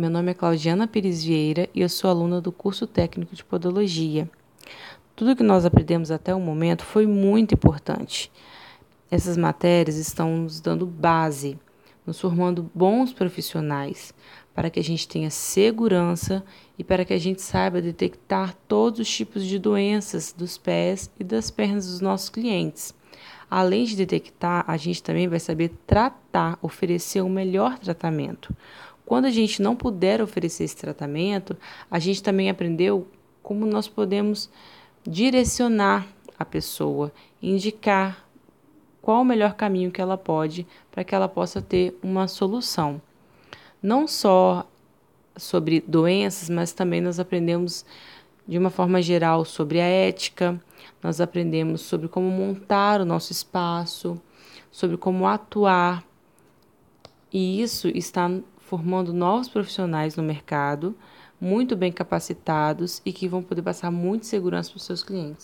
Meu nome é Claudiana Pires Vieira e eu sou aluna do curso técnico de Podologia. Tudo que nós aprendemos até o momento foi muito importante. Essas matérias estão nos dando base, nos formando bons profissionais, para que a gente tenha segurança e para que a gente saiba detectar todos os tipos de doenças dos pés e das pernas dos nossos clientes. Além de detectar, a gente também vai saber tratar, oferecer o um melhor tratamento. Quando a gente não puder oferecer esse tratamento, a gente também aprendeu como nós podemos direcionar a pessoa, indicar qual o melhor caminho que ela pode para que ela possa ter uma solução. Não só sobre doenças, mas também nós aprendemos de uma forma geral sobre a ética, nós aprendemos sobre como montar o nosso espaço, sobre como atuar. E isso está formando novos profissionais no mercado, muito bem capacitados e que vão poder passar muita segurança para os seus clientes.